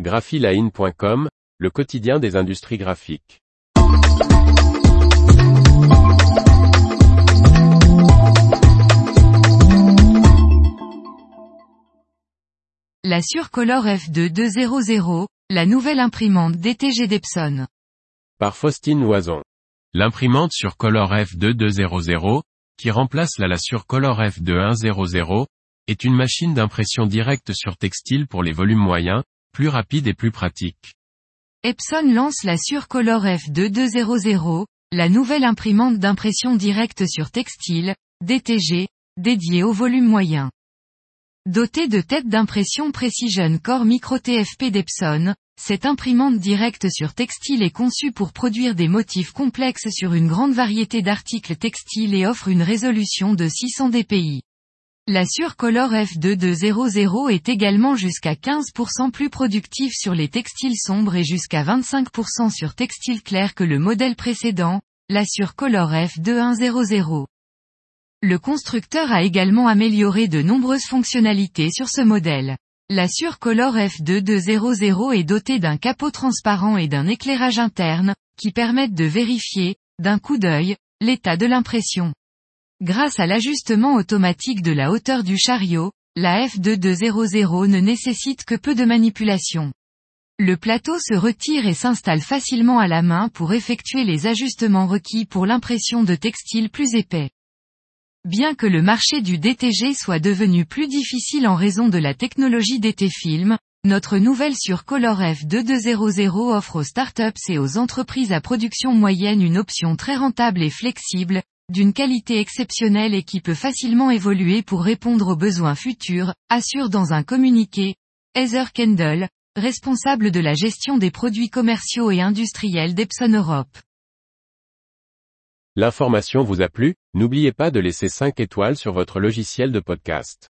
graphiline.com, le quotidien des industries graphiques. La Surcolor F2200, la nouvelle imprimante DTG d'Epson. Par Faustine Loison. L'imprimante Surcolor F2200, qui remplace la la Surcolor F2100, est une machine d'impression directe sur textile pour les volumes moyens, plus rapide et plus pratique. Epson lance la Surcolor F2200, la nouvelle imprimante d'impression directe sur textile, DTG, dédiée au volume moyen. Dotée de tête d'impression Precision Core Micro TFP d'Epson, cette imprimante directe sur textile est conçue pour produire des motifs complexes sur une grande variété d'articles textiles et offre une résolution de 600 dpi. La Surcolor F2200 est également jusqu'à 15% plus productif sur les textiles sombres et jusqu'à 25% sur textiles clairs que le modèle précédent, la Surcolor F2100. Le constructeur a également amélioré de nombreuses fonctionnalités sur ce modèle. La Surcolor F2200 est dotée d'un capot transparent et d'un éclairage interne, qui permettent de vérifier, d'un coup d'œil, l'état de l'impression. Grâce à l'ajustement automatique de la hauteur du chariot, la F2200 ne nécessite que peu de manipulation. Le plateau se retire et s'installe facilement à la main pour effectuer les ajustements requis pour l'impression de textiles plus épais. Bien que le marché du DTG soit devenu plus difficile en raison de la technologie DT Film, notre nouvelle sur Color F2200 offre aux startups et aux entreprises à production moyenne une option très rentable et flexible, d'une qualité exceptionnelle et qui peut facilement évoluer pour répondre aux besoins futurs, assure dans un communiqué, Heather Kendall, responsable de la gestion des produits commerciaux et industriels d'Epson Europe. L'information vous a plu, n'oubliez pas de laisser 5 étoiles sur votre logiciel de podcast.